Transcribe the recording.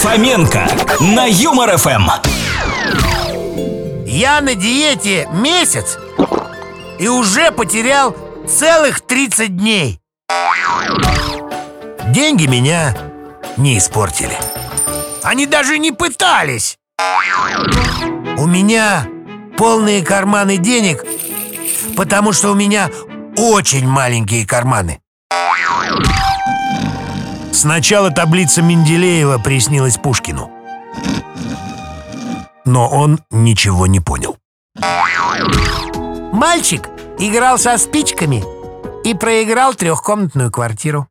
Фоменко на Юмор ФМ. Я на диете месяц и уже потерял целых 30 дней. Деньги меня не испортили. Они даже не пытались. У меня полные карманы денег, потому что у меня очень маленькие карманы. Сначала таблица Менделеева приснилась Пушкину. Но он ничего не понял. Мальчик играл со спичками и проиграл трехкомнатную квартиру.